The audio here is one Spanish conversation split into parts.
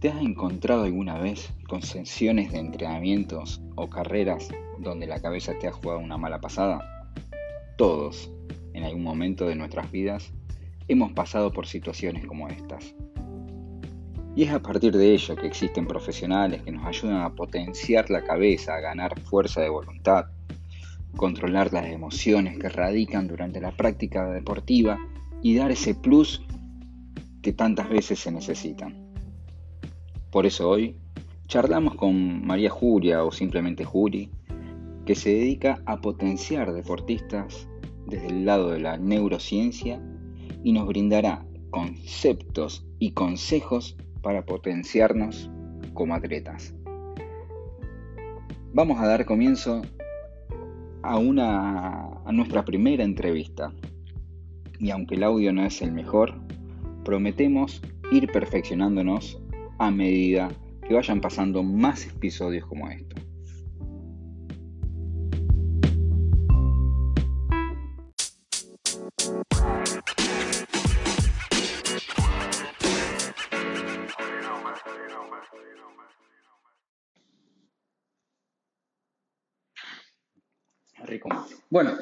¿Te has encontrado alguna vez con sesiones de entrenamientos o carreras donde la cabeza te ha jugado una mala pasada? Todos, en algún momento de nuestras vidas, hemos pasado por situaciones como estas. Y es a partir de ello que existen profesionales que nos ayudan a potenciar la cabeza, a ganar fuerza de voluntad, controlar las emociones que radican durante la práctica deportiva y dar ese plus que tantas veces se necesitan. Por eso hoy charlamos con María Julia o simplemente Juli, que se dedica a potenciar deportistas desde el lado de la neurociencia y nos brindará conceptos y consejos para potenciarnos como atletas. Vamos a dar comienzo a, una, a nuestra primera entrevista y aunque el audio no es el mejor, prometemos ir perfeccionándonos a medida que vayan pasando más episodios como esto. Rico. Bueno,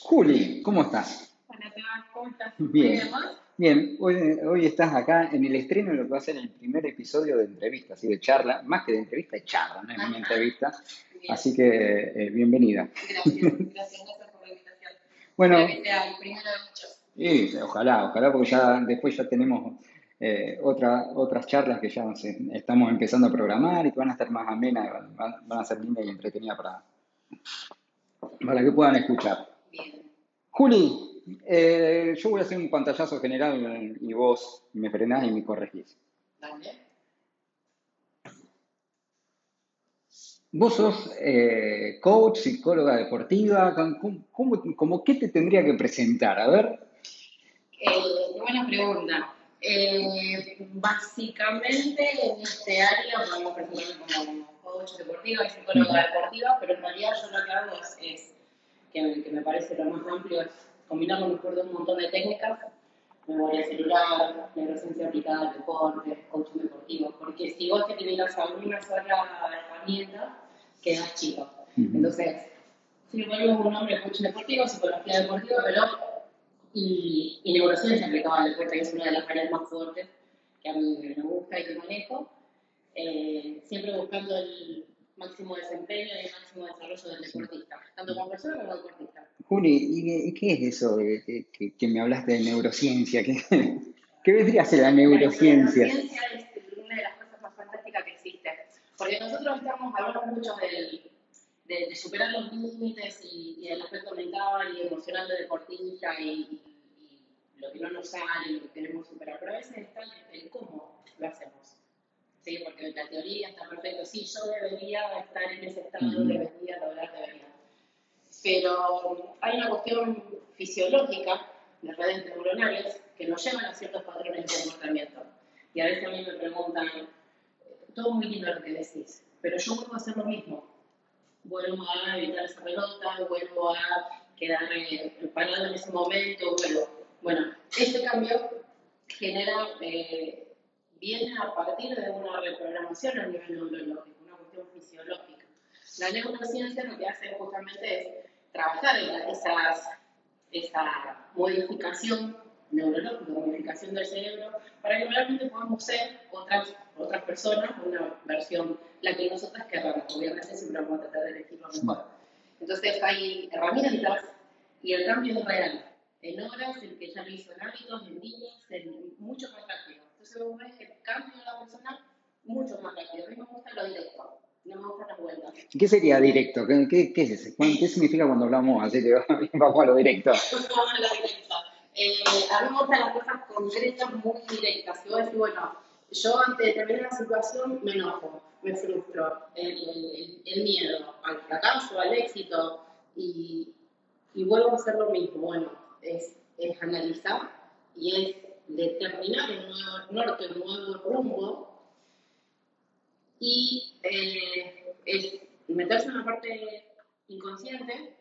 Juli, ¿cómo estás? Hola, ¿cómo estás? Bien. Bien, hoy, estás acá en el estreno de lo que va a ser el primer episodio de entrevista, así de charla, más que de entrevista, es charla, no es una entrevista. Así que eh, bienvenida. Gracias, gracias, gracias por la invitación. Bueno, Sí, ojalá, ojalá, porque ya después ya tenemos eh, otra, otras charlas que ya estamos empezando a programar y que van a estar más amenas, van, van a ser lindas y entretenidas para, para que puedan escuchar. Bien. Juli, eh, yo voy a hacer un pantallazo general y vos me frenás y me corregís. Vos sos eh, coach, psicóloga deportiva, ¿cómo, qué te tendría que presentar? A ver. Eh, buena pregunta. básicamente en este área podemos presentarme como coach deportiva y psicóloga deportiva, pero en realidad yo lo que hago es, que, que, me parece lo más amplio es mejor de un montón de técnicas, memoria celular, neurociencia aplicada al deporte, coaching deportivo, porque si vos te limitas a una sola herramienta, quedas chico. Entonces, si le ponemos un nombre coaching deportivo, psicología deportiva, pero y, y neurociencia aplicada al deporte, que es una de las áreas más fuertes que a mí me gusta y que manejo, eh, siempre buscando el máximo desempeño y el máximo desarrollo del deportista, tanto como persona como deportista. Juli, ¿y qué es eso que, que, me hablaste de neurociencia? ¿Qué, qué vendría a ser la neurociencia? La neurociencia es una de las cosas más fantásticas que existe, porque nosotros estamos hablando mucho del, de, superar los límites y, del aspecto mental y emocional del deportista y, lo que no nos sale y lo que queremos superar, pero a veces está el cómo lo hacemos. ¿Sí? Porque la teoría está perfecto, sí, yo debería estar en ese estado, debería lograr, debería. Pero hay una cuestión fisiológica de redes neuronales que nos llevan a ciertos patrones de comportamiento. Y a veces a mí me preguntan, todo muy lindo lo que decís, pero yo vuelvo a hacer lo mismo. Vuelvo a evitar esa pelota, vuelvo a quedarme parado en ese momento, vuelvo. Bueno, este cambio genera eh, viene a partir de una reprogramación a nivel neurológico, una cuestión fisiológica. La neurociencia lo que hace justamente es trabajar en esas, esa modificación neurológica, modificación del cerebro, para que realmente podamos ser otras, otras personas, una versión, la que nosotras queramos. Obviamente siempre vamos a tratar de elegir lo mejor. Entonces hay herramientas y el cambio es real. En horas, el que ya lo hizo en hábitos, en niños, en mucho más rápido. Entonces vos ves que cambio de la persona mucho más rápido. A mí me gusta lo directo, no me gusta las vueltas. ¿Qué sería directo? ¿Qué, qué, qué es ese? ¿Qué significa cuando hablamos así de vamos a lo directo? Vamos a lo directo. Eh, a mí me gustan las cosas concretas, muy directas. Si vos decís, bueno, yo ante determinada situación me enojo, me frustro, el, el, el miedo al fracaso, al éxito, y, y vuelvo a hacer lo mismo. Bueno, es, es analizar y es determinar un nuevo norte, un nuevo rumbo y eh, es meterse en la parte inconsciente,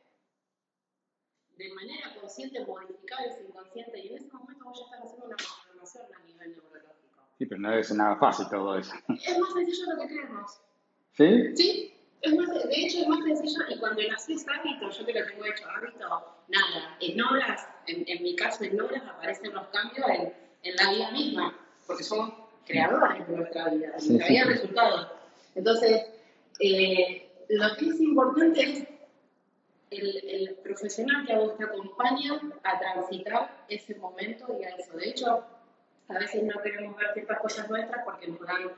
de manera consciente modificar ese inconsciente y en ese momento vos ya estás haciendo una transformación a nivel neurológico. Sí, pero no ser nada fácil todo eso. Es más sencillo de lo que creemos. ¿Sí? Sí, es más, de hecho es más sencillo y cuando lo haces hábito, yo que lo tengo hecho hábito, nada, en horas, en, en mi caso en horas aparecen los cambios en, en la vida misma, porque somos creadores de nuestra vida, de nuestra vida resultados. Entonces, eh, lo que es importante es el, el, profesional que a vos te acompaña a transitar ese momento y a eso. De hecho, a veces no queremos ver ciertas cosas nuestras porque nos dan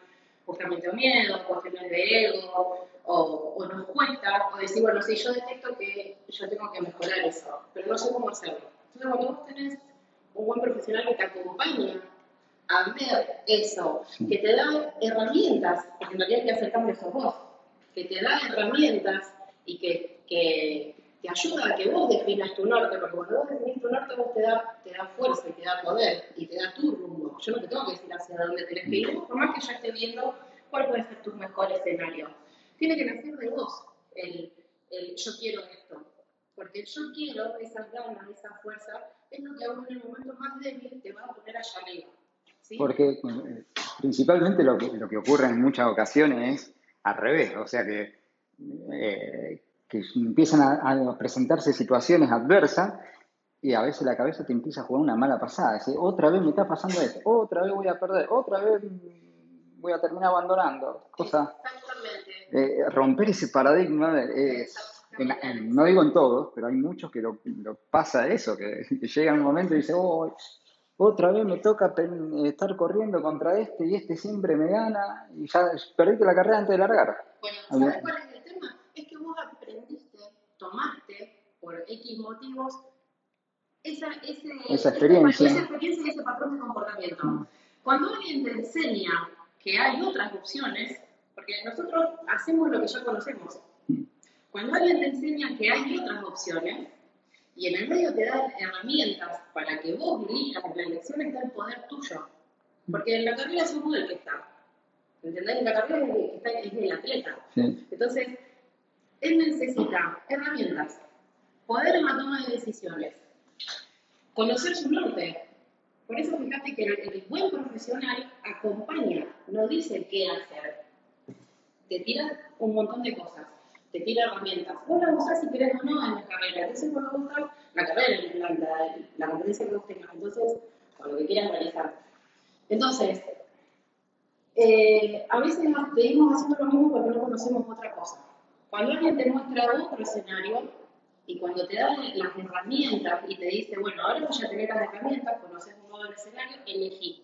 justamente miedo, cuestiones de ego, o, o, nos cuesta, o decir, bueno, sí, yo detecto que yo tengo que mejorar eso, pero no sé cómo hacerlo. Entonces, cuando vos tenés un buen profesional que te acompaña a ver eso, que te da herramientas, porque en realidad que hacer cambios a vos, que te da herramientas y que, que te ayuda a que vos definas tu norte, porque cuando vos definís tu norte, vos te da, te da fuerza y te da poder y te da tu. Yo no te tengo que decir hacia dónde tenés que ir, por más que yo esté viendo cuál puede ser tu mejor escenario. Tiene que nacer de vos el, el yo quiero esto. Porque el yo quiero, esas ganas, esa fuerza, es lo que a vos en el momento más débil te va a poner allá arriba. ¿sí? Porque eh, principalmente lo que, lo que ocurre en muchas ocasiones es al revés, o sea que, eh, que empiezan a, a, presentarse situaciones adversas y a veces la cabeza te empieza a jugar una mala pasada, decir, otra vez me está pasando esto, otra vez voy a perder, otra vez voy a terminar abandonando. Cosa, eh, romper ese paradigma es, en, en, no digo en todos, pero hay muchos que lo, lo pasa eso, que, que, llega un momento y dice, oh, otra vez me toca estar corriendo contra este y este siempre me gana y ya perdiste la carrera antes de largar. Bueno, ¿sabes cuál es el tema? Es que vos aprendiste, tomaste por X motivos esa, ese, esa experiencia. Esa experiencia y ese patrón de comportamiento. Cuando alguien te enseña que hay otras opciones, porque nosotros hacemos lo que ya conocemos. Cuando alguien te enseña que hay otras opciones, y en el medio te da herramientas para que vos elijas, la elección está el poder tuyo. Porque en la carrera somos el que está. ¿Entendés? En la carrera es, el que está, es el atleta. Sí. Entonces, él necesita herramientas, poder en la toma de decisiones, conocer su norte. Por eso fíjate que el, buen profesional acompaña, no dice qué hacer. Te tira un montón de cosas te tira herramientas. Vos la usás si querés o no en la carrera. Entonces, cuando vos estás, la carrera, la, la, la competencia que vos tengas, entonces, o lo que quieras realizar. Entonces, eh, a veces seguimos haciendo lo mismo porque no conocemos otra cosa. Cuando alguien te muestra otro escenario y cuando te da las herramientas y te dice, bueno, ahora voy a tener las herramientas, conoces un nuevo escenario, elegí.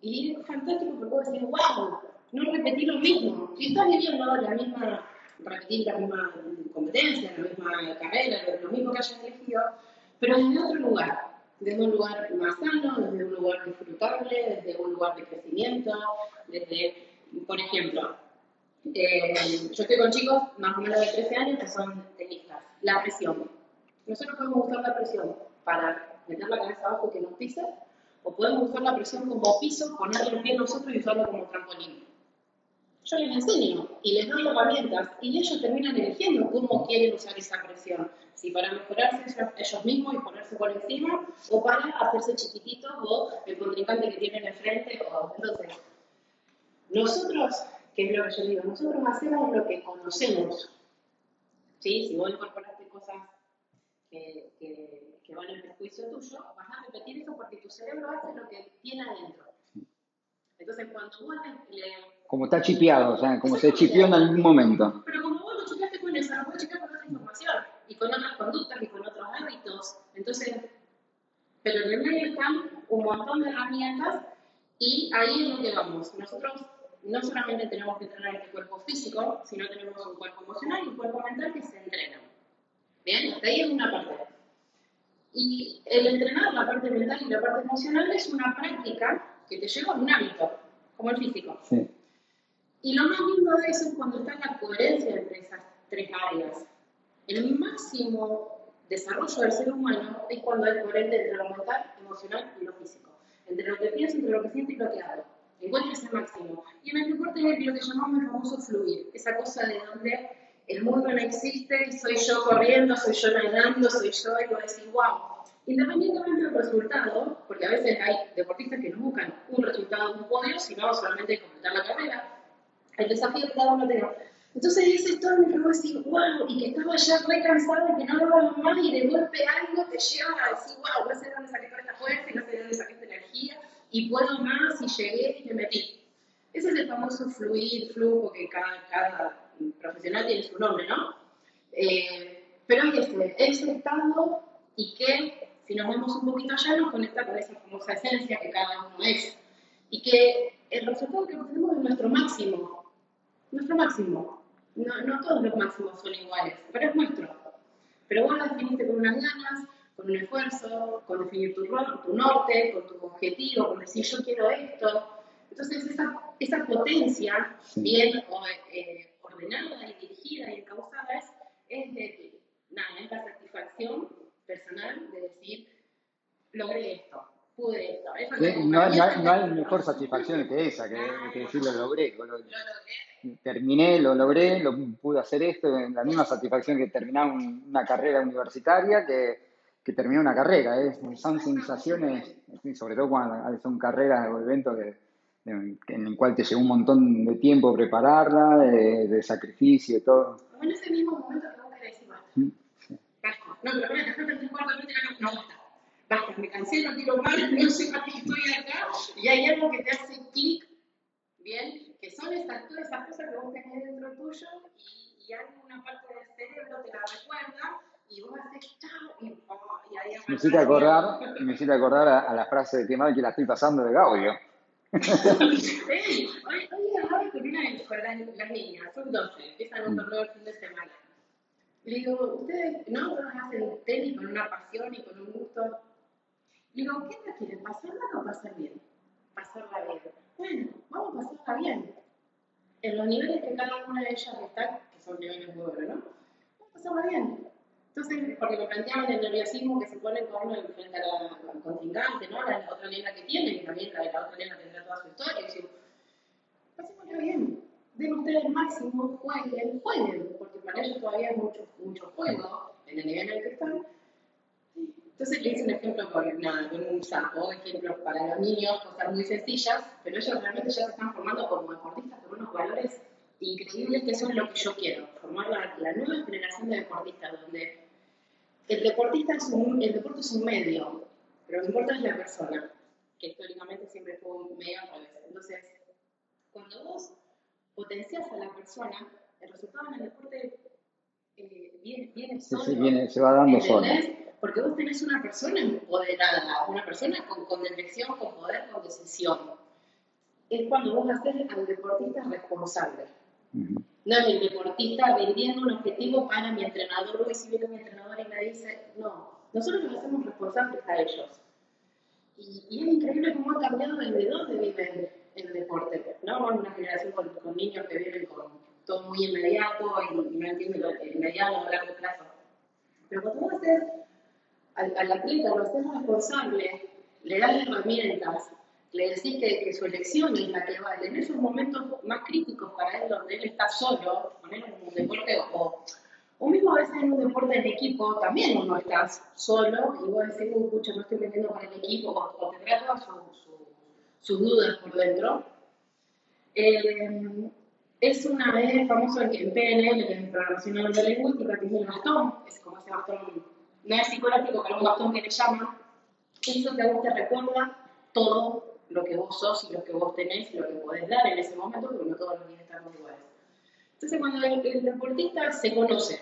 Y es fantástico porque vos decís, wow, no repetí lo mismo. Si estás viviendo la misma repetir la misma competencia, la misma carrera, lo mismo que hayas elegido, pero desde otro lugar, desde un lugar más sano, desde un lugar disfrutable, desde un lugar de crecimiento, desde, por ejemplo, eh, yo estoy con chicos más o menos de 13 años que son tenistas, la presión. Nosotros podemos usar la presión para meter la cabeza abajo que nos pise, o podemos usar la presión como piso, ponerle el pie nosotros y usarlo como trampolín yo les enseño y les doy herramientas y ellos terminan eligiendo cómo quieren usar esa presión. Si para mejorarse ellos mismos y ponerse por encima o para hacerse chiquititos o el contrincante que tienen enfrente. O, entonces, nosotros, que es lo que yo digo, nosotros hacemos lo que conocemos. ¿Sí? Si vos incorporaste cosas que, que, que van en perjuicio tuyo, vas a repetir eso porque tu cerebro hace lo que tiene adentro. Entonces, cuando vos le como está chipeado, o sea, como se chipeó en algún momento. Pero como vos lo chipeaste con eso, lo puedes chipear con otra información y con otras conductas y con otros hábitos. Entonces, pero en el medio están un montón de herramientas y ahí es donde vamos. Nosotros no solamente tenemos que entrenar este cuerpo físico, sino tenemos un cuerpo emocional y un cuerpo mental que se entrenan. Bien, hasta ahí es una parte. Y el entrenar la parte mental y la parte emocional es una práctica que te lleva a un hábito, como el físico. Sí. Y lo más lindo de eso es cuando está la coherencia entre esas tres áreas. El máximo desarrollo del ser humano es cuando es coherente entre lo mental, emocional y lo físico. Entre lo que pienso, entre lo que siento y lo que hago. Encuentra ese máximo. Y en el deporte es lo que llamamos el famoso fluir. Esa cosa de donde el mundo no existe soy yo corriendo, soy yo nadando, soy yo y vos decís, wow, Independientemente del resultado, porque a veces hay deportistas que no buscan un resultado, un podio, sino solamente completar la carrera, el desafío que cada uno tenga. Entonces ese storm que vos decís, wow, y que estaba ya re cansado y que no lo más y de golpe algo te lleva a decir, wow, no sé de dónde saqué toda esta fuerza y no sé de dónde saqué esta energía y puedo más y llegué y me metí. Ese es el famoso fluir, flujo que cada, cada profesional tiene su nombre, ¿no? Eh, pero es ese, ese estado y que si nos vemos un poquito allá nos conecta con esa famosa esencia que cada uno es. Y que el resultado que obtenemos es nuestro máximo, nuestro máximo. No, no todos los máximos son iguales, pero es nuestro. Pero vos lo definiste con unas ganas, con un esfuerzo, con definir tu, tu norte, con tu objetivo, con decir yo quiero esto. Entonces esa, esa potencia bien eh, ordenada y dirigida y encauzada es, es de nada, es la satisfacción personal de decir logré esto, pude esto. no, hay, mejor satisfacción que esa, que, que decir lo logré. Lo, logré terminé, lo logré, lo pude hacer esto, la misma satisfacción que terminar una carrera universitaria que, que terminar una carrera. ¿eh? Son sensaciones, sobre todo cuando son carreras o eventos en el cual te llevó un montón de tiempo prepararla, de, sacrificio y todo. en ese mismo momento que vos querés decir, basta. No, pero voy a dejarte el cuarto no, no basta. Basta, me cansé, no quiero más, no sé para qué estoy acá. Y hay algo que te hace clic, bien, que son esas, todas esas cosas que vos tenés dentro tuyo y, y alguna parte del cerebro te la recuerda y vos haces chao y, oh, y ahí me hiciste acordar, me hiciste acordar a, la frase de que mal que la estoy pasando de Gaudio. Sí, hoy, hoy hablaba con una de las, las niñas, son 12, empiezan un torneo el fin de semana. Le digo, ustedes no hacen tenis con una pasión y con un gusto. Le digo, ¿qué te quieren? ¿Pasarla o pasar bien? Pasarla bien bueno, vamos a pasarla bien. En los niveles que cada una de ellas está, que son niveles muy buenos, ¿no? Vamos a pasarla bien. Entonces, porque me planteaban el nerviosismo que se pone con uno frente a la, al contingente, ¿no? La, otra nena que tiene, y también la, la otra nena tendrá toda su historia. Y digo, pasémosla bien. Den ustedes el máximo, jueguen, jueguen, porque para ellos todavía hay mucho, mucho juego en el nivel en el que están entonces le hice un ejemplo con un sapo, ejemplos para los niños, cosas muy sencillas, pero ellos realmente ya se están formando como deportistas con unos valores increíbles que eso es lo que yo quiero, formar la, nueva generación de deportistas, donde el deportista es un, el deporte es un medio, pero lo que importa es la persona, que históricamente siempre fue un medio al revés. Entonces, cuando vos potencias a la persona, el resultado en el deporte eh, viene, viene solo. Sí, viene, se va dando solo porque vos tenés una persona empoderada, una persona con, con dirección, con poder, con decisión. Es cuando vos haces al deportista responsable. No el deportista vendiendo un objetivo para mi entrenador, y si viene mi entrenador y me dice, no, nosotros los hacemos responsables a ellos. Y, y, es increíble cómo ha cambiado desde dónde vive el, deporte. ¿no? Una generación con, con, niños que viven con todo muy inmediato y, no entienden el mediano o largo plazo. Pero cuando vos haces al, al atleta lo haces responsable, le das herramientas, le decís que, su elección es la que vale. En esos momentos más críticos para él, donde él está solo, poner un deporte o, o mismo a veces en un deporte en equipo, también uno estás solo y vos decís, uy, pucha, no estoy metiendo con el equipo, o, o sus su, dudas por dentro. Eh, es una vez famoso en, en PNL, es Programación Neurolingüística, que es el bastón, es como ese bastón no es psicológico, pero un bastón que le llaman, eso que a vos te recuerda todo lo que vos sos y lo que vos tenés y lo que podés dar en ese momento, porque no todos los días estamos iguales. Entonces, cuando el, deportista se conoce,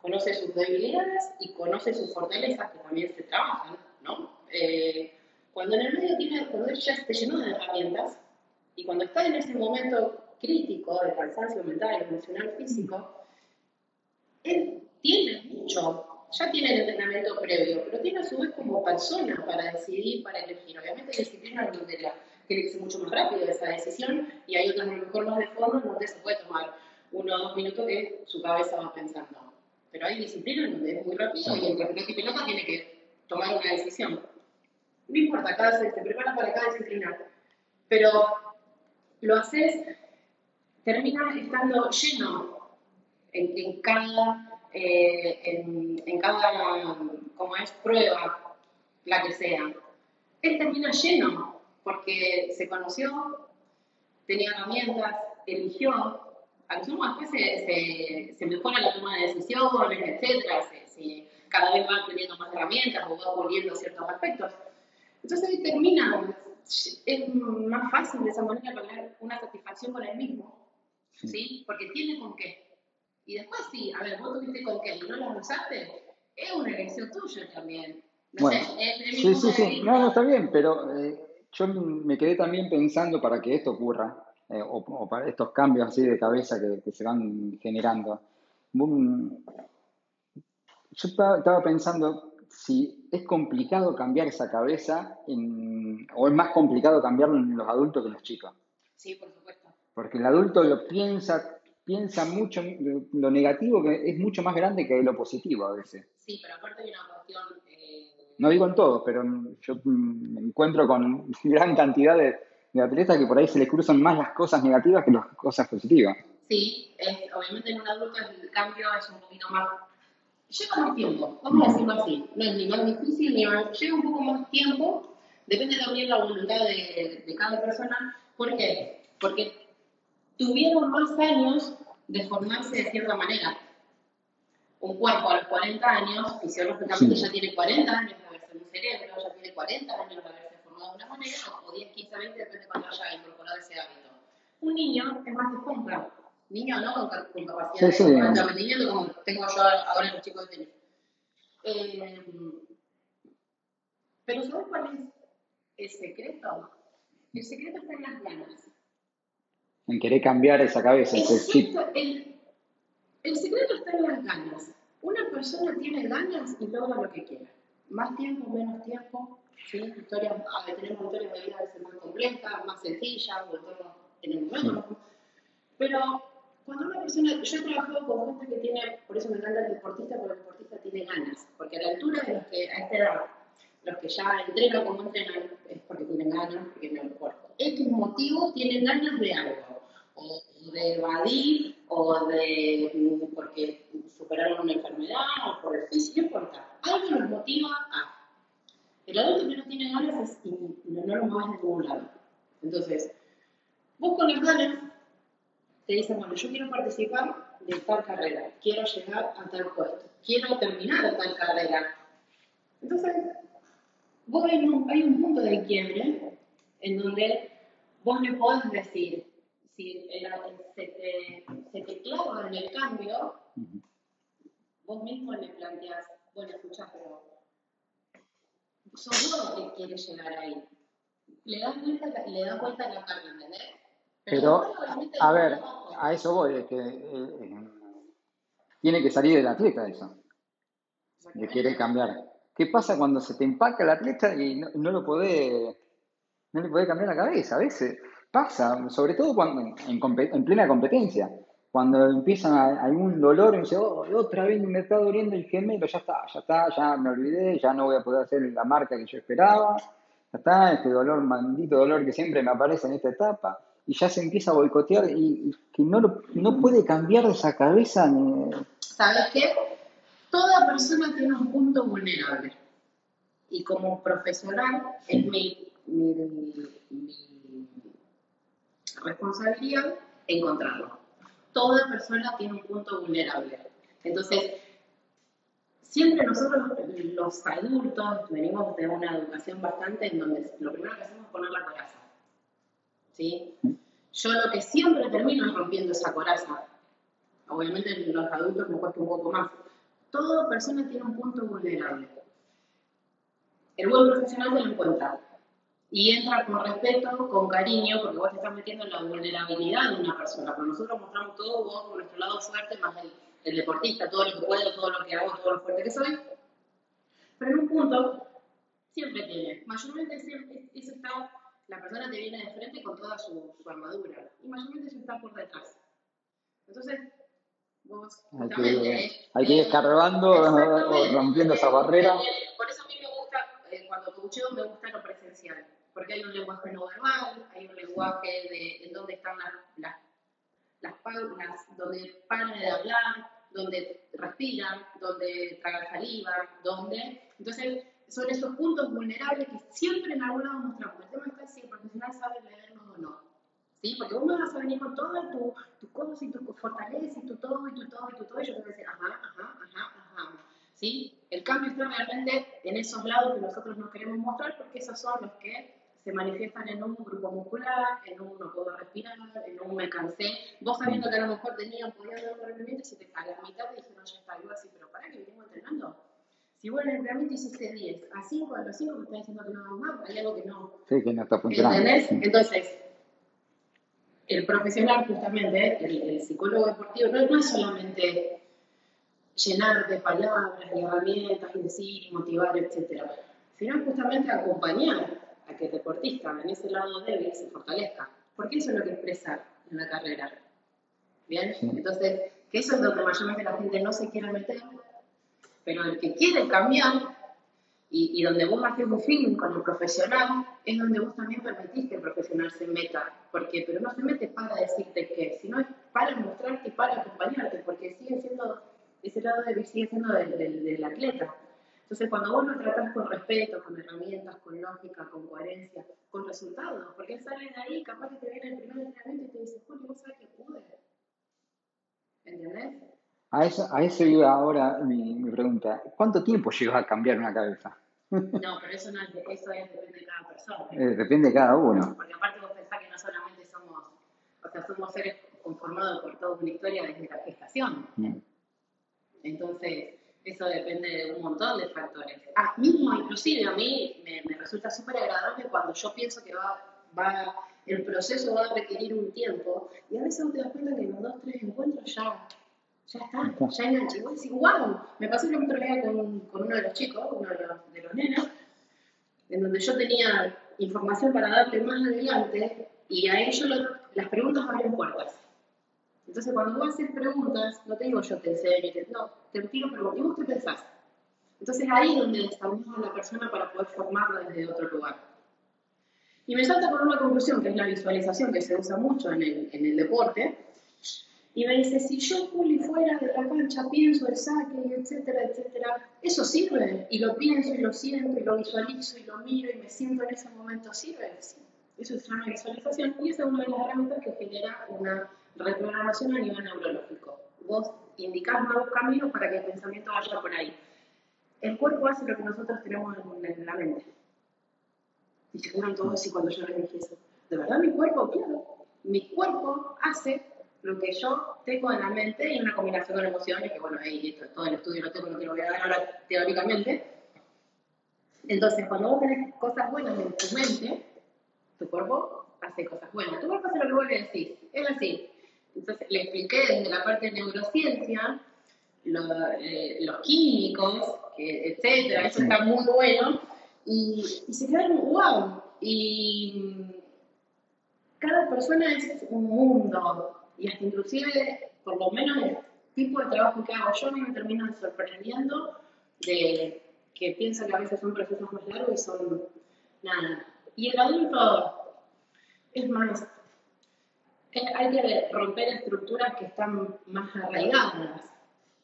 conoce sus debilidades y conoce sus fortalezas que también se trabajan, ¿no? Eh, cuando en el medio tiene, cuando él ya esté lleno de herramientas y cuando está en ese momento crítico de cansancio mental, emocional, físico, él tiene mucho ya tiene el entrenamiento previo, pero tiene a su vez como persona para decidir, para elegir. Obviamente hay disciplinas donde la, tiene que ser mucho más rápido esa decisión y hay otras a lo mejor más de fondo donde se puede tomar uno o dos minutos que su cabeza va pensando. Pero hay disciplinas donde es muy rápido y el piloto tiene que tomar una decisión. No importa, cada se, se prepara para cada disciplina, pero lo haces, termina estando lleno en, en cada eh, en, en, cada como es prueba la que sea, él termina lleno, porque se conoció, tenía herramientas, eligió, a lo después se, se, mejora la toma de decisiones, etcétera, se, cada vez va teniendo más herramientas o va puliendo ciertos aspectos. Entonces termina, es más fácil de esa manera lograr una satisfacción con el mismo, ¿sí? Porque tiene con qué. Y después sí, a ver, vos tuviste con qué y no lo usaste, es una elección tuya también. bueno, sí, sí, sí, no, no está bien, pero eh, yo me quedé también pensando para que esto ocurra, eh, o, para estos cambios así de cabeza que, se van generando. yo estaba pensando si es complicado cambiar esa cabeza o es más complicado cambiarlo en los adultos que en los chicos. Sí, por supuesto. Porque el adulto lo piensa, piensa mucho, lo negativo que es mucho más grande que lo positivo a veces. Sí, pero aparte hay una cuestión... Eh, no digo en todo, pero yo me encuentro con gran cantidad de, atletas que por ahí se les cruzan más las cosas negativas que las cosas positivas. Sí, obviamente en un adulto el cambio es un poquito más... Lleva más tiempo, vamos a decirlo así. No es ni más difícil ni más... Lleva un poco más tiempo, depende también de la voluntad de, de cada persona. ¿Por qué? Porque tuvieron más años de formarse de cierta manera. Un cuerpo a los 40 años, fisiológicamente ya tiene 40 años de haberse un cerebro, ya tiene 40 años de haberse formado de una manera, o 10, 15, 20, depende de cuando haya incorporado ese hábito. Un niño es más de compra. Niño no con, capacidad sí, de rendimiento como tengo yo ahora en los chicos de tenis. Eh, pero ¿sabes cuál es el secreto? El secreto está en las ganas en querer cambiar esa cabeza, ese chip. El, el secreto está en las ganas. Una persona tiene ganas y logra lo que quiera. Más tiempo, menos tiempo. ¿sí? Historias, tenemos historias de vida a veces más complejas, más sencillas, o todo en el momento. Pero cuando una persona, yo he trabajado con gente que tiene, por eso me encanta el deportista, porque el deportista tiene ganas. Porque a la altura de los que a esta edad, los que ya entrenan como entrenan, es porque tienen ganas, porque tienen el cuerpo. X motivo tienen ganas de algo o de evadir, o de mm, porque superaron una enfermedad, o por el físico, no importa. Algo nos motiva a. El adulto que no tiene ganas es, no, no lo mueves de ningún lado. Entonces, vos con las ganas te dicen, bueno, yo quiero participar de tal carrera, quiero llegar a tal puesto, quiero terminar tal carrera. Entonces, vos hay un, hay un punto de quiebre en donde vos le podés decir, si se, te, se te clava en el cambio, vos mismo le planteas, bueno, escucha, pero sos vos que quieres llegar ahí. Le das vuelta, le das vuelta a la carga, ¿entendés? Pero, a ver, a eso voy, es que eh, eh, tiene que salir del atleta eso, de querer cambiar. ¿Qué pasa cuando se te empaca el atleta y no, no lo podés, no le podés cambiar la cabeza? A veces Pasa, sobre todo cuando en, plena competencia. Cuando empiezan algún dolor y dice, oh, otra vez me está doliendo el gemelo, ya está, ya está, ya me olvidé, ya no voy a poder hacer la marca que yo esperaba, ya está, este dolor, maldito dolor que siempre me aparece en esta etapa, y ya se empieza a boicotear y, que no, no puede cambiar de esa cabeza ni... ¿Sabes qué? Toda persona tiene un punto vulnerable. Y como profesional es mi responsabilidad encontrarlo. Toda persona tiene un punto vulnerable. Entonces, siempre nosotros, los adultos, venimos de una educación bastante en donde lo primero que hacemos es poner la coraza. ¿Sí? Yo lo que siempre termino es rompiendo esa coraza. Obviamente los adultos me cuesta un poco más. Toda persona tiene un punto vulnerable. El buen profesional se lo encuentra y entra con respeto, con cariño, porque vos te estás metiendo en la vulnerabilidad de una persona. Pero nosotros mostramos todo, vos con nuestro lado fuerte, más el, deportista, todo lo que puedo, todo lo que hago, todo lo fuerte que soy. Pero en un punto, siempre tiene. Mayormente siempre, eso está, la persona te viene de frente con toda su, su armadura. Y mayormente eso está por detrás. Entonces, vos, hay que, hay que ir escarbando rompiendo esa barrera. Por eso a mí me gusta, eh, cuando me gusta lo presencial porque hay un lenguaje no verbal, hay un lenguaje de en dónde están las, las, las paulas, donde paran de hablar, donde respiran, donde tragan saliva, donde... Entonces, son esos puntos vulnerables que siempre en algún lado mostramos. El tema está si el profesional sabe leernos o no. ¿Sí? Porque vos me vas a venir con todas tus tu cosas y tus fortalezas y tu todo y tu todo y tu todo y yo te voy a decir, ajá, ajá, ajá, ajá. ¿Sí? El cambio está realmente en esos lados que nosotros no queremos mostrar porque esos son los que se manifiestan en un grupo muscular, en un no puedo respirar, en un me cansé. Vos sabiendo que a lo mejor tenía, podía dar un rendimiento y si te, a la mitad te dije, no, ya está, yo así, pero para que venimos entrenando. Si vos en el entrenamiento hiciste 10, a 5, a los 5 me estás diciendo que no vamos más, hay algo que no. Sí, que no está funcionando. ¿Entendés? Entonces, el profesional, justamente, el, el psicólogo deportivo, no, no, es solamente llenar de palabras y herramientas y decir y motivar, etc. Sino justamente acompañar a que el deportista en ese lado débil se fortalezca. Porque eso es lo que expresa en la carrera. ¿Bien? Entonces, que eso es donde mayormente la gente no se quiere meter, pero el que quiere cambiar y, y, donde vos haces un feeling con el profesional, es donde vos también permitís que el profesional se meta. ¿Por qué? Pero no se mete para decirte qué, sino es para mostrarte, para acompañarte, porque sigue siendo, ese lado de sigue siendo del, del, del atleta. Entonces, cuando vos lo tratás con respeto, con herramientas, con lógica, con coherencia, con resultados, porque él sale de ahí, capaz que te viene el primer entrenamiento y te dice, Julio, vos sabés que pude. ¿Entendés? A eso, a eso iba ahora mi, mi pregunta. ¿Cuánto tiempo llevas a cambiar una cabeza? No, pero eso, no es, eso es, depende de cada persona. Eh, depende de cada uno. Porque aparte vos pensás que no solamente somos, o sea, somos seres conformados por toda una historia desde la gestación. Mm. Entonces, eso depende de un montón de factores. Ah, mismo, inclusive, a mí me, me resulta súper agradable cuando yo pienso que va, va, el proceso va a requerir un tiempo y a veces vos te das cuenta que en los dos, tres encuentros ya ya está, ya enganché. Y vos decís, wow, me pasó el otro día con, con uno de los chicos, uno de los, de los nenes, en donde yo tenía información para darle más adelante y a ellos lo, las preguntas abren puertas. Entonces, cuando vos haces preguntas, no te digo yo te enseño, no, te tiro preguntas. ¿Y vos qué pensás? Entonces, ahí es donde estamos a la persona para poder formarla desde otro lugar. Y me salta con una conclusión, que es la visualización, que se usa mucho en el, en el deporte, y me dice, si yo, Juli, fuera de la cancha, pienso el saque, etcétera, etcétera, ¿eso sirve? Y lo pienso, y lo siento, y lo visualizo, y lo miro, y me siento en ese momento, ¿sirve? Sí. Eso es una visualización, y esa es una de las herramientas que genera una reprogramación a nivel neurológico. Vos indicás nuevos caminos para que el pensamiento vaya por ahí. El cuerpo hace lo que nosotros tenemos en la mente. Y se quedan todos así cuando yo les dije eso. ¿De verdad mi cuerpo? Claro. Mi cuerpo hace lo que yo tengo en la mente y una combinación con emociones, que bueno, ahí esto, todo el estudio lo tengo, no te lo voy a dar ahora teóricamente. Entonces, cuando vos tenés cosas buenas en tu mente, tu cuerpo hace cosas buenas. Tu cuerpo hace lo que vos le decís. Es así. Entonces, le expliqué desde la parte de neurociencia, lo, eh, los químicos, etcétera, eso está muy bueno. Y, y se quedaron, wow. Y cada persona es un mundo y hasta inclusive, por lo menos el tipo de trabajo que hago yo me terminan sorprendiendo de que pienso que a veces son procesos más largos y son nada. Y el adulto es más, hay que romper estructuras que están más arraigadas.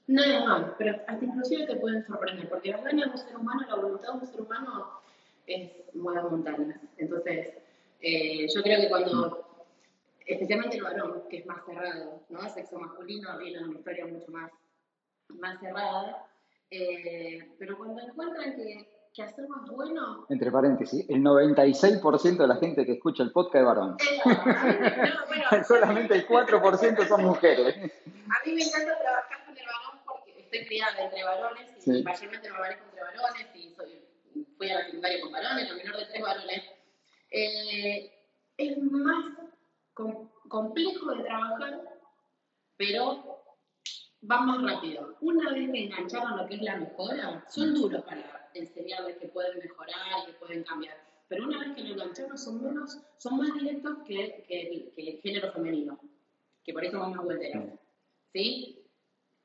Nada más, pero hasta inclusive te pueden sorprender, porque la gana de un ser humano, la voluntad de un ser humano es mueve montañas. Entonces, eh, yo creo que cuando especialmente el varón, que es más cerrado, ¿no? Sexo masculino viene una historia mucho más, más cerrada, eh, pero cuando encuentran que, que hacer más bueno... Entre paréntesis, el 96% de la gente que escucha el podcast es varón. no, bueno, Solamente el 4% son mujeres. A mí me encanta trabajar con el varón porque estoy criada entre varones y sí. mayormente me manejo entre varones y soy, fui a la secundaria con varones, la menor de tres varones. Eh, es más com complejo de trabajar, pero va más rápido. Una vez que engancharon lo que es la mejora, son duros para enseñarles que pueden mejorar y que pueden cambiar. Pero una vez que lo engancharon, son, menos, son más directos que, que, el, que el género femenino, que por eso vamos a voltear. Mm. ¿Sí?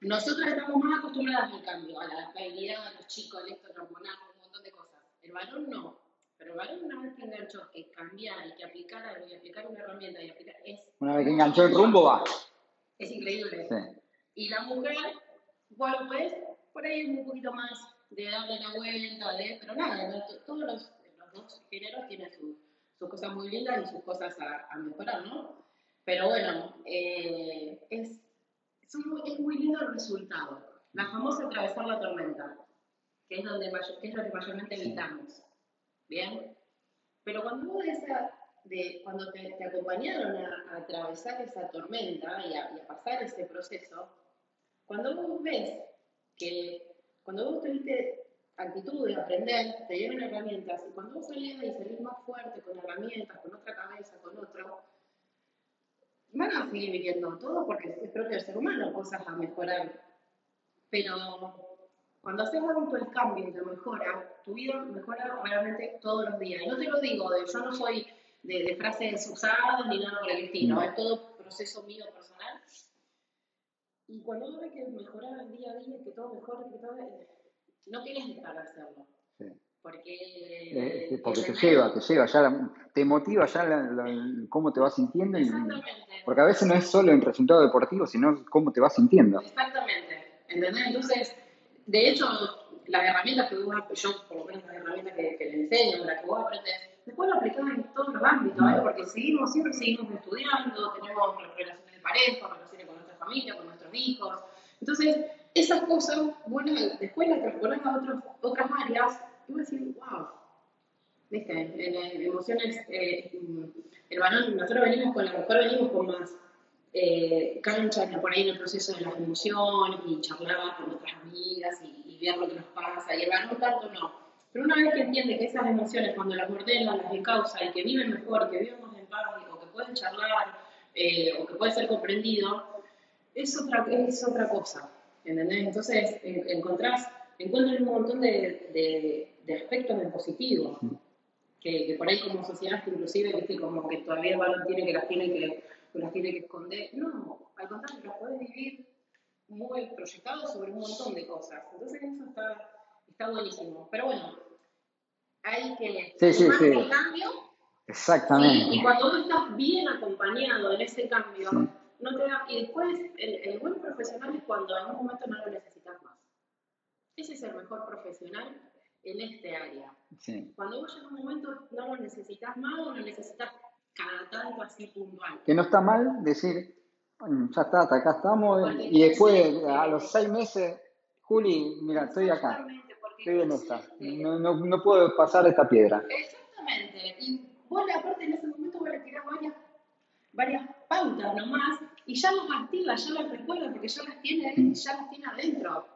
Nosotros estamos más acostumbradas al cambio, a la estabilidad, a los chicos, al esto, hormonal, un montón de cosas. El varón no. Pero varón una vez que enganchó, que cambiar y que aplicar algo y aplicar una herramienta y aplicar es... Una vez que enganchó el rumbo va. Es increíble. Sí. Y la mujer, bueno, pues, por ahí es un poquito más de darle la vuelta, de, pero nada, todos los, los, dos géneros tienen sus cosas muy lindas y sus cosas a, a mejorar, ¿no? Pero bueno, eh, es, es, es, muy lindo el resultado. La famosa atravesar la tormenta, que es, donde, que es lo que mayormente evitamos. ¿Bien? Pero cuando vos esa, de, cuando te, te acompañaron a, a, atravesar esa tormenta y a, y a pasar ese proceso, cuando vos ves que cuando vos tuviste actitud de aprender, te dieron herramientas, y cuando vos salís y salís más fuerte con herramientas, con otra cabeza, con otro, van a seguir viviendo todo porque es propio del ser humano, cosas a mejorar. Pero cuando haces adulto el cambio y te mejora, tu vida mejora realmente todos los días. Y no te lo digo, de, yo no soy de, de frases usadas ni nada por el estilo, es todo proceso mío personal. Y cuando uno ve que mejorar el día a día, que todo mejora, que todo, no quieres dejar de hacerlo. Sí. Porque, eh, porque te lleva, te lleva, ya te motiva ya la, la, cómo te vas sintiendo. Y, porque a veces no es solo el resultado deportivo, sino cómo te vas sintiendo. Exactamente. ¿Entendés? Entonces, de hecho, las herramientas que vos, yo por lo menos las herramientas que, que le enseño, las que vos aprendes, después lo aplicás en todos los ámbitos, ¿vale? porque seguimos, siempre seguimos estudiando, tenemos relaciones de pareja, relaciones familia, con nuestros hijos. Entonces, esas cosas, bueno, después las transpones a otros, otras áreas y vos decís, wow, ¿viste? En, en emociones, eh, el varón, nosotros venimos con la mujer, venimos con más eh, por ahí en el proceso de las emociones y charlar con nuestras amigas y, y, ver lo que nos pasa, y el varón tanto no. Pero una vez que entiende que esas emociones, cuando las ordena, las encausa y que viven mejor, que viven más en paz, o que pueden charlar, eh, o que puede ser comprendido, es otra, es otra cosa. ¿Entendés? Entonces encontrás, encuentras un montón de, de, de aspectos en positivo. Que, que, por ahí como sociedad inclusive viste como que todavía el varón tiene que las tiene que las tiene que esconder no al contrario las puedes vivir muy proyectado sobre un montón de cosas entonces eso está, está buenísimo pero bueno hay que sí, sí, sí. el cambio exactamente y, y, cuando uno estás bien acompañado en ese cambio. No te da, y después el, el buen profesional es cuando en un momento no lo necesitas más ese es el mejor profesional en este área. Sí. Cuando vos en un momento no lo necesitas más o lo necesitas cada tanto así puntual. Que no está mal decir, ya está, hasta acá estamos, porque y después a los seis meses, Juli, mira, estoy acá, estoy en esta, no, no, no, puedo pasar esta piedra. Exactamente, y vos aparte en ese momento vos le tirás varias, varias pautas nomás, y ya las activas, ya las recuerdas, porque ya las tiene, ya las tiene adentro,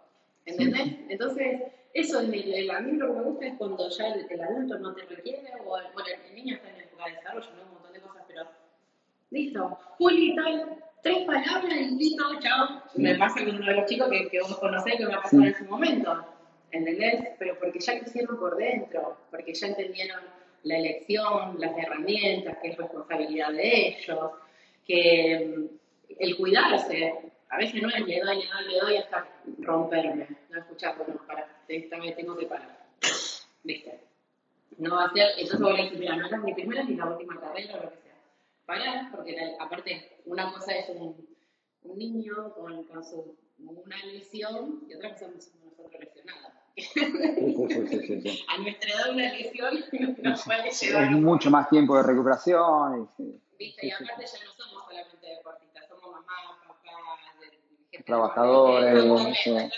¿entendés? Sí. Entonces, eso es el, el, a mí lo que me gusta es cuando ya el, el adulto no te requiere, o el, bueno, el niño está en época de desarrollo, ¿no? un montón de cosas, pero listo, Juli, tal, tres palabras y listo, chao. Me pasa con uno de los chicos que, que vos conocés que me ha pasado sí. en su momento, ¿entendés? Pero porque ya crecieron por dentro, porque ya entendieron la elección, las herramientas, que es responsabilidad de ellos, que el cuidarse, a veces no es le doy, le doy, le doy hasta romperme, no escuchar, bueno, para, esta vez tengo que parar, ¿viste? No va a ser, entonces voy a decir, mira, no es mi primera ni la última carrera o lo que sea. Parar, porque la, aparte, una cosa es un, un niño con, con su, una lesión y otra cosa somos nosotros lesionados. Sí, sí, a nuestra edad una lesión nos puede llevar... Es mucho más tiempo de recuperación. Y, ¿Viste? y aparte ya no somos solamente deportistas, somos mamás, papás, trabajadores. Entonces, bueno,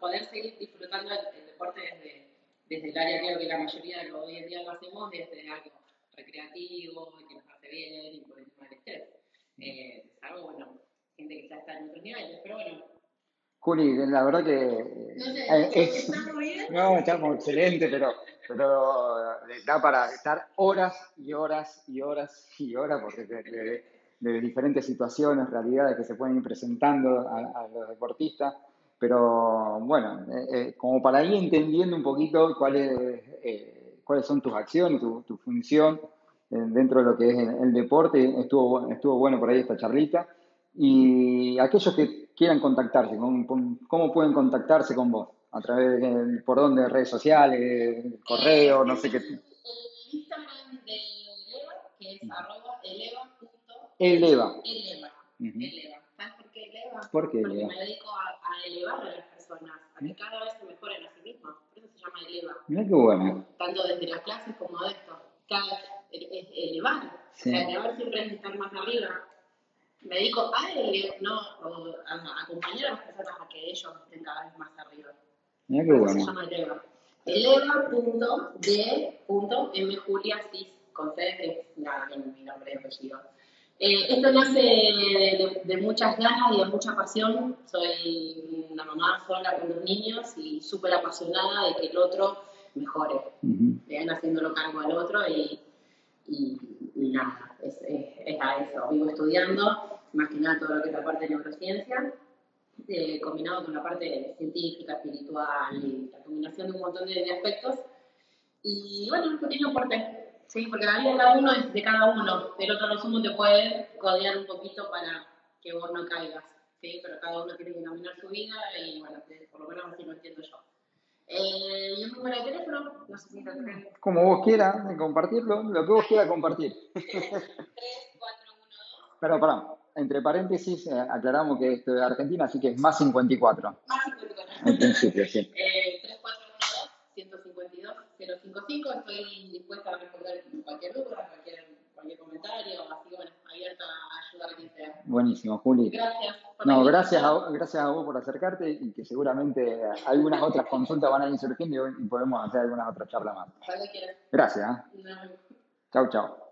poder seguir disfrutando el, el deporte desde, desde, el área, creo que la mayoría de lo hoy en día lo hacemos desde algo recreativo, que nos hace bien y por encima del estrés. Eh, es algo, bueno, gente que ya está en otros niveles, pero bueno. Juli, la verdad que. No sé, eh, es. No, estamos excelente, pero, pero da para estar horas y horas y horas y horas, porque de, de, de diferentes situaciones, realidades que se pueden ir presentando a, a los deportistas. Pero bueno, eh, eh, como para ir entendiendo un poquito cuál es, eh, cuáles son tus acciones, tu, tu función dentro de lo que es el, el, deporte, estuvo, estuvo bueno por ahí esta charlita. Y aquellos que quieran contactarse, ¿cómo, cómo pueden contactarse con vos? ¿A través de, por dónde, redes sociales, correo, no sé qué? El Instagram de Eleva, que es arroba eleva. Eleva. Eleva. Uh -huh. eleva. ¿Sabes por qué eleva? ¿Por qué Porque eleva? me dedico a, a elevar a las personas, a que cada vez se mejoren a sí mismos. arriba. Mira qué bueno. Tanto desde las clases como de esto. Cada, es elevar. Sí. O sea, elevar siempre es estar más arriba. Me dedico a él, no a, a acompañar a las personas a que ellos estén cada vez más arriba. Mira qué Se bueno. llama eleva. Eleva.d.mjuliasis, con C, que es mi nombre y apellido. Eh, esto nace de, de muchas ganas y de mucha pasión. Soy una mamá sola con dos niños y súper apasionada de que el otro mejore. Ujú. Le van haciéndolo cargo al otro y, y, y nada, es, es, es a eso. Vivo estudiando, más que nada todo lo que es la parte de neurociencia, eh, combinado con la parte científica, espiritual y la combinación de un montón de, de aspectos. Y bueno, un pequeño aporte. Sí, porque la vida de cada uno es de cada uno. El otro no sumo te puede codear un poquito para que vos no caigas. Sí, pero cada uno tiene que caminar su vida y bueno, por lo menos así lo entiendo yo. Eh, y un número de teléfono, no sé si lo creen. Como vos quieras compartirlo, lo que vos quieras compartir. 3412. Pero pará, entre paréntesis, eh, aclaramos que esto es de Argentina, así que es más 54. Más 54. En principio, sí. Eh, 3412-152-055. Estoy dispuesta a responder cualquier duda, cualquier, cualquier comentario, así que bueno, abierta a ayudar a quien sea. Buenísimo, Juli. Gracias. por No, gracias a, gracias a vos por acercarte y que seguramente algunas otras consultas van a ir surgiendo y podemos hacer algunas otras charlas más. Cuando quieras. Gracias. ¿eh? Vemos. Chau, chau.